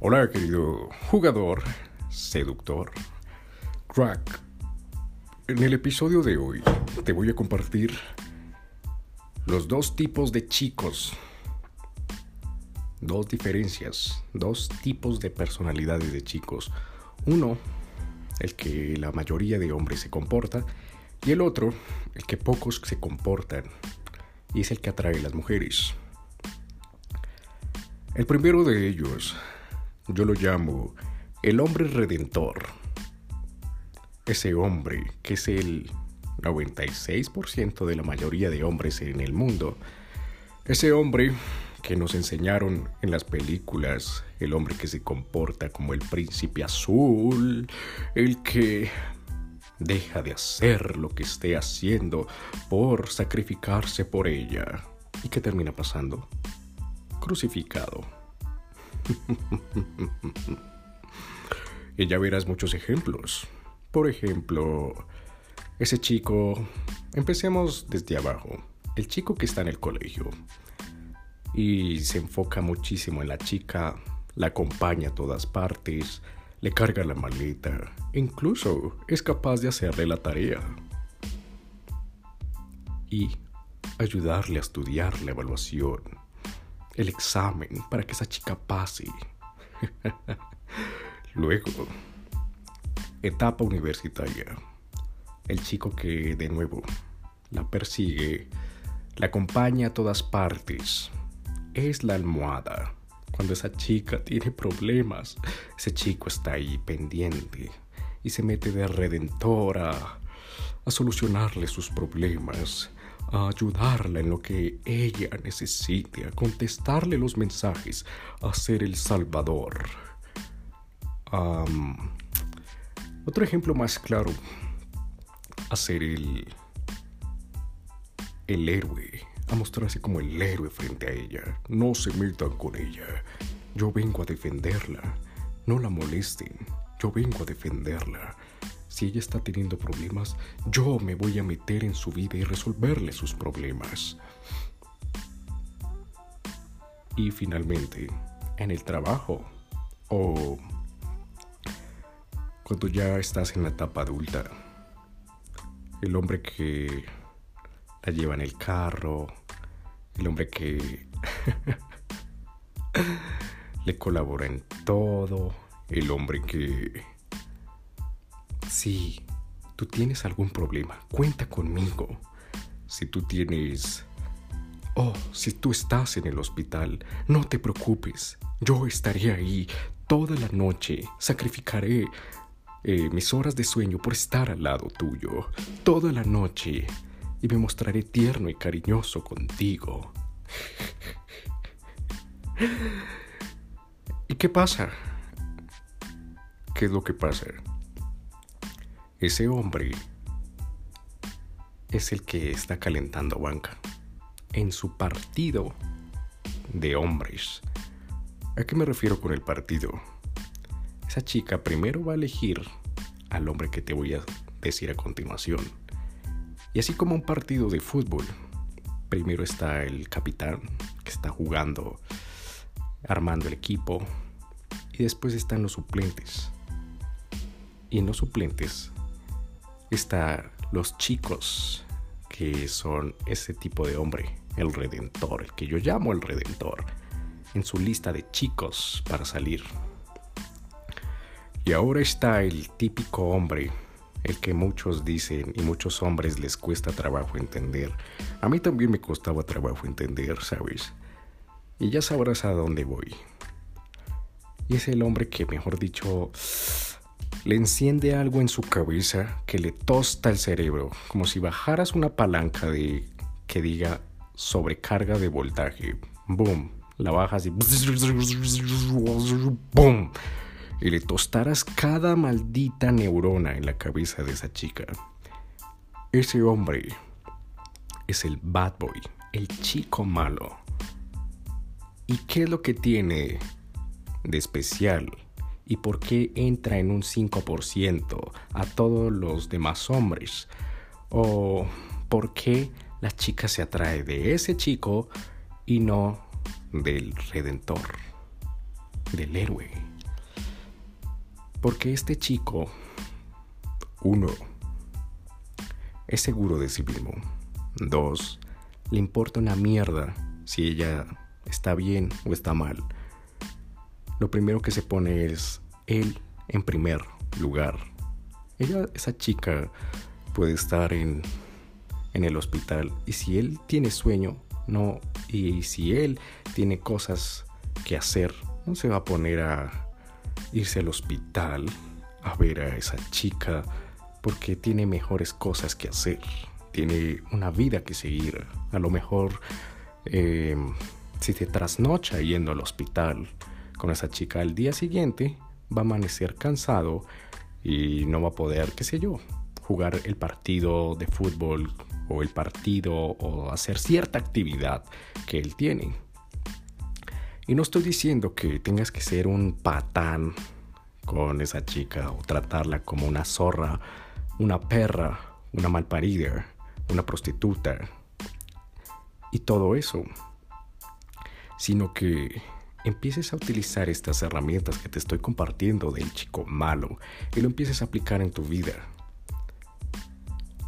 Hola querido jugador, seductor, crack. En el episodio de hoy te voy a compartir los dos tipos de chicos, dos diferencias, dos tipos de personalidades de chicos. Uno, el que la mayoría de hombres se comporta, y el otro, el que pocos se comportan, y es el que atrae a las mujeres. El primero de ellos yo lo llamo el hombre redentor. Ese hombre que es el 96% de la mayoría de hombres en el mundo. Ese hombre que nos enseñaron en las películas, el hombre que se comporta como el príncipe azul, el que deja de hacer lo que esté haciendo por sacrificarse por ella. ¿Y qué termina pasando? Crucificado. y ya verás muchos ejemplos. Por ejemplo, ese chico, empecemos desde abajo, el chico que está en el colegio y se enfoca muchísimo en la chica, la acompaña a todas partes, le carga la maleta, incluso es capaz de hacerle la tarea y ayudarle a estudiar la evaluación el examen para que esa chica pase. Luego, etapa universitaria. El chico que de nuevo la persigue, la acompaña a todas partes. Es la almohada. Cuando esa chica tiene problemas, ese chico está ahí pendiente y se mete de redentora a solucionarle sus problemas a ayudarla en lo que ella necesite, a contestarle los mensajes, a ser el salvador. otro ejemplo más claro, a ser el, el héroe, a mostrarse como el héroe frente a ella. No se metan con ella. Yo vengo a defenderla. No la molesten. Yo vengo a defenderla. Si ella está teniendo problemas, yo me voy a meter en su vida y resolverle sus problemas. Y finalmente, en el trabajo o cuando ya estás en la etapa adulta, el hombre que la lleva en el carro, el hombre que le colabora en todo, el hombre que si tú tienes algún problema, cuenta conmigo. Si tú tienes... Oh, si tú estás en el hospital, no te preocupes. Yo estaré ahí toda la noche. Sacrificaré eh, mis horas de sueño por estar al lado tuyo. Toda la noche. Y me mostraré tierno y cariñoso contigo. ¿Y qué pasa? ¿Qué es lo que pasa? Ese hombre es el que está calentando banca en su partido de hombres. ¿A qué me refiero con el partido? Esa chica primero va a elegir al hombre que te voy a decir a continuación. Y así como un partido de fútbol, primero está el capitán que está jugando, armando el equipo, y después están los suplentes. Y en los suplentes está los chicos, que son ese tipo de hombre, el redentor, el que yo llamo el redentor, en su lista de chicos para salir. Y ahora está el típico hombre, el que muchos dicen y muchos hombres les cuesta trabajo entender. A mí también me costaba trabajo entender, ¿sabes? Y ya sabrás a dónde voy. Y es el hombre que, mejor dicho, le enciende algo en su cabeza que le tosta el cerebro, como si bajaras una palanca de que diga sobrecarga de voltaje. Boom, la bajas y boom. Y le tostaras cada maldita neurona en la cabeza de esa chica. Ese hombre es el bad boy, el chico malo. ¿Y qué es lo que tiene de especial? Y por qué entra en un 5% a todos los demás hombres. O por qué la chica se atrae de ese chico y no del redentor, del héroe. Porque este chico, uno, es seguro de sí mismo. Dos, le importa una mierda si ella está bien o está mal. Lo primero que se pone es él en primer lugar. Ella, esa chica, puede estar en, en el hospital y si él tiene sueño, no, y si él tiene cosas que hacer, no se va a poner a irse al hospital a ver a esa chica porque tiene mejores cosas que hacer, tiene una vida que seguir. A lo mejor em, si te trasnocha yendo al hospital con esa chica al día siguiente, va a amanecer cansado y no va a poder, qué sé yo, jugar el partido de fútbol o el partido o hacer cierta actividad que él tiene. Y no estoy diciendo que tengas que ser un patán con esa chica o tratarla como una zorra, una perra, una malparida, una prostituta y todo eso, sino que empieces a utilizar estas herramientas que te estoy compartiendo del chico malo y lo empieces a aplicar en tu vida.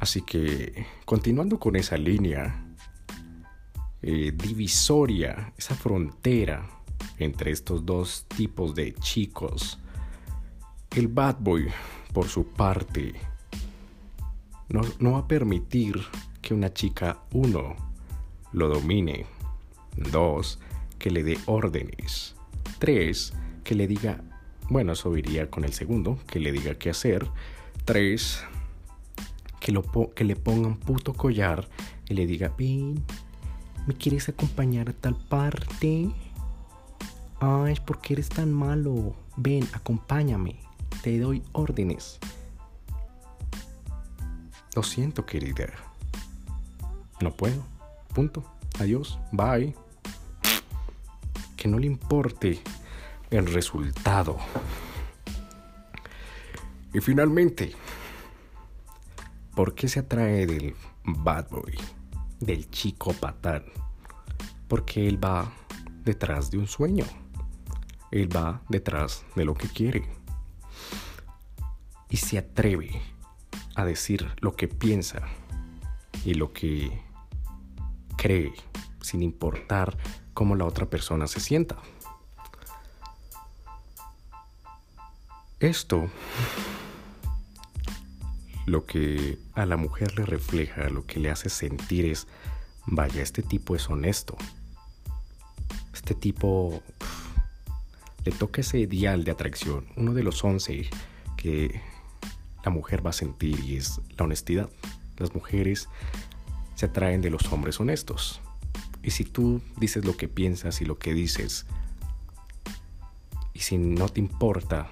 Así que, continuando con esa línea, eh, divisoria, esa frontera entre estos dos tipos de chicos. El bad boy, por su parte, no, no va a permitir que una chica, uno, lo domine. Dos, que le dé órdenes. Tres, que le diga, bueno, eso iría con el segundo, que le diga qué hacer. Tres, que, lo que le ponga un puto collar y le diga, ven, ¿Me quieres acompañar a tal parte? Ay, ¿por qué eres tan malo? Ven, acompáñame. Te doy órdenes. Lo siento, querida. No puedo. Punto. Adiós. Bye. Que no le importe el resultado. Y finalmente, ¿por qué se atrae del bad boy? del chico patán, porque él va detrás de un sueño, él va detrás de lo que quiere y se atreve a decir lo que piensa y lo que cree sin importar cómo la otra persona se sienta. Esto lo que a la mujer le refleja, lo que le hace sentir es, vaya, este tipo es honesto. Este tipo le toca ese ideal de atracción, uno de los once que la mujer va a sentir y es la honestidad. Las mujeres se atraen de los hombres honestos. Y si tú dices lo que piensas y lo que dices, y si no te importa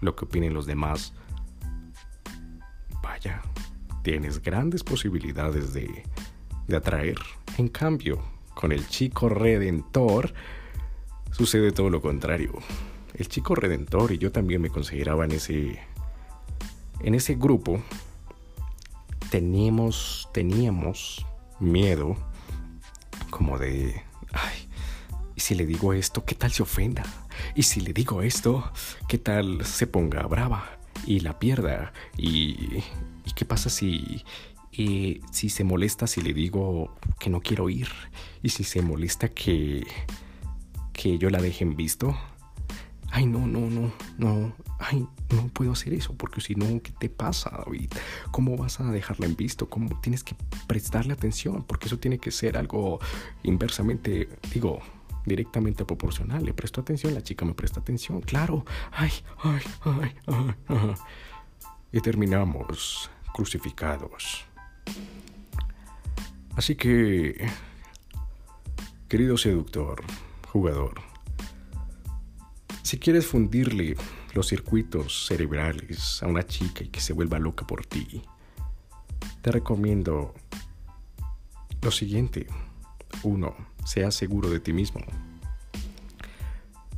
lo que opinen los demás, tienes grandes posibilidades de, de atraer. En cambio, con el chico redentor, sucede todo lo contrario. El chico redentor, y yo también me consideraba en ese, en ese grupo, teníamos, teníamos miedo como de, ay, ¿y si le digo esto, qué tal se ofenda? ¿Y si le digo esto, qué tal se ponga brava y la pierda? Y, ¿Y qué pasa si, si se molesta si le digo que no quiero ir? ¿Y si se molesta que, que yo la deje en visto? Ay, no, no, no, no. Ay, no puedo hacer eso porque si no, ¿qué te pasa, David? ¿Cómo vas a dejarla en visto? ¿Cómo tienes que prestarle atención? Porque eso tiene que ser algo inversamente, digo, directamente proporcional. Le presto atención, la chica me presta atención. Claro. Ay, ay, ay, ay. ay. Y terminamos crucificados. Así que, querido seductor, jugador, si quieres fundirle los circuitos cerebrales a una chica y que se vuelva loca por ti, te recomiendo lo siguiente. Uno, sea seguro de ti mismo.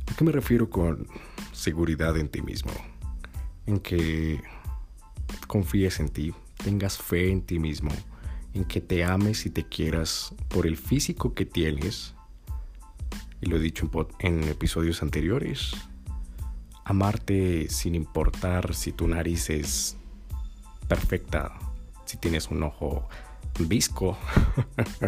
¿A qué me refiero con seguridad en ti mismo? En que confíes en ti, tengas fe en ti mismo, en que te ames y te quieras por el físico que tienes. Y lo he dicho en, episodios anteriores. amarte sin importar si tu nariz es perfecta, si tienes un ojo visco,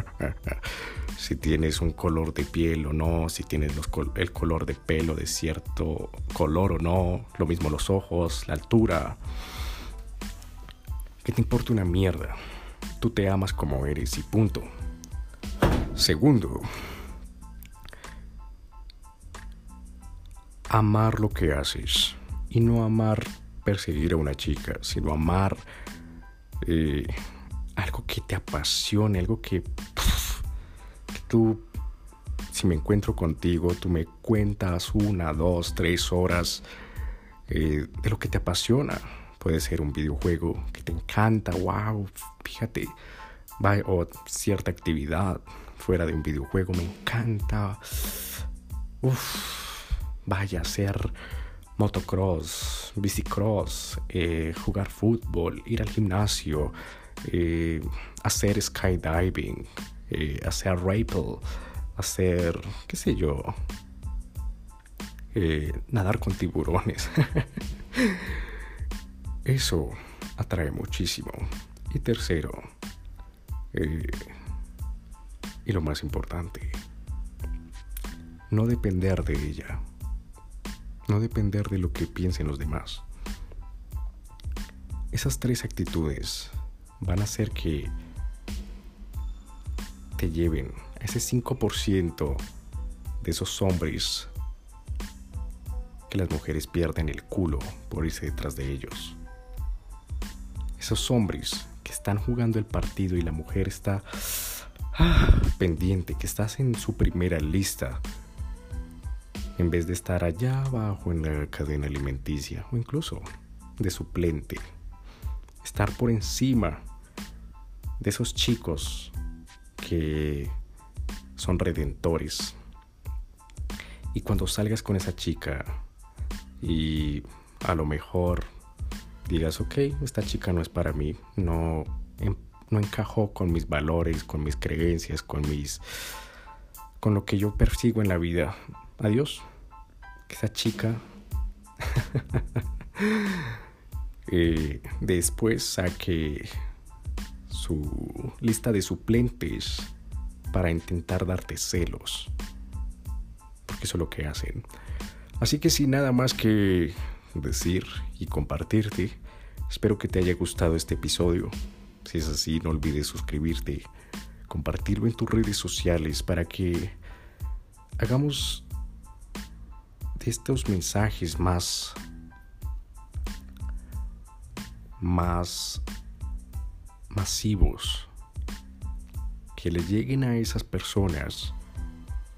si tienes un color de piel o no, si tienes el color de pelo de cierto color o no, lo mismo los ojos, la altura. Que te importa una mierda. Tú te amas como eres y punto. Segundo, amar lo que haces y no amar perseguir a una chica, sino amar eh, algo que te apasione, algo que, que, tú, si me encuentro contigo, tú me cuentas una, dos, tres horas eh, de lo que te apasiona. Puede ser un videojuego que te encanta, wow, fíjate, o cierta actividad fuera de un videojuego me encanta. Uf, vaya a ser motocross, bicicross, eh, jugar fútbol, ir al gimnasio, eh, hacer skydiving, eh, hacer rappel, hacer, qué sé yo, nadar con tiburones. Eso atrae muchísimo. Y tercero, y lo más importante, no depender de ella no depender de lo que piensen los demás. Esas tres actitudes van a hacer que te lleven a ese 5% de esos hombres que las mujeres pierden el culo por irse detrás de ellos. Esos hombres que están jugando el partido y la mujer está ah, pendiente, que estás en su primera lista en vez de estar allá abajo en la cadena alimenticia o incluso de suplente. Estar por encima de esos chicos que son redentores. Y cuando salgas con esa chica y a lo mejor digas, ok, esta chica no es para mí, no, no encajó con mis valores, con mis creencias, con mis con lo que yo persigo en la vida adiós. Que esa chica eh, después saque su lista de suplentes para intentar darte celos. Porque eso es lo que hacen. Así que sin nada más que decir y compartirte, espero que te haya gustado este episodio. Si es así, no olvides suscribirte, compartirlo en tus redes sociales para que hagamos estos mensajes más más masivos que le lleguen a esas personas,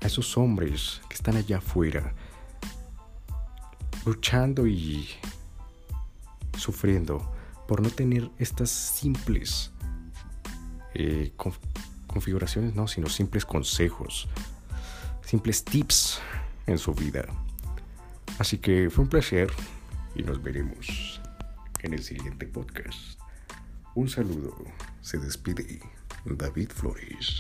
a esos hombres que están allá afuera, luchando y sufriendo por no tener estas simples eh, configuraciones, no, sino simples consejos, simples tips en su vida. Así que fue un placer y nos veremos en el siguiente podcast. Un saludo, se despide David Flores.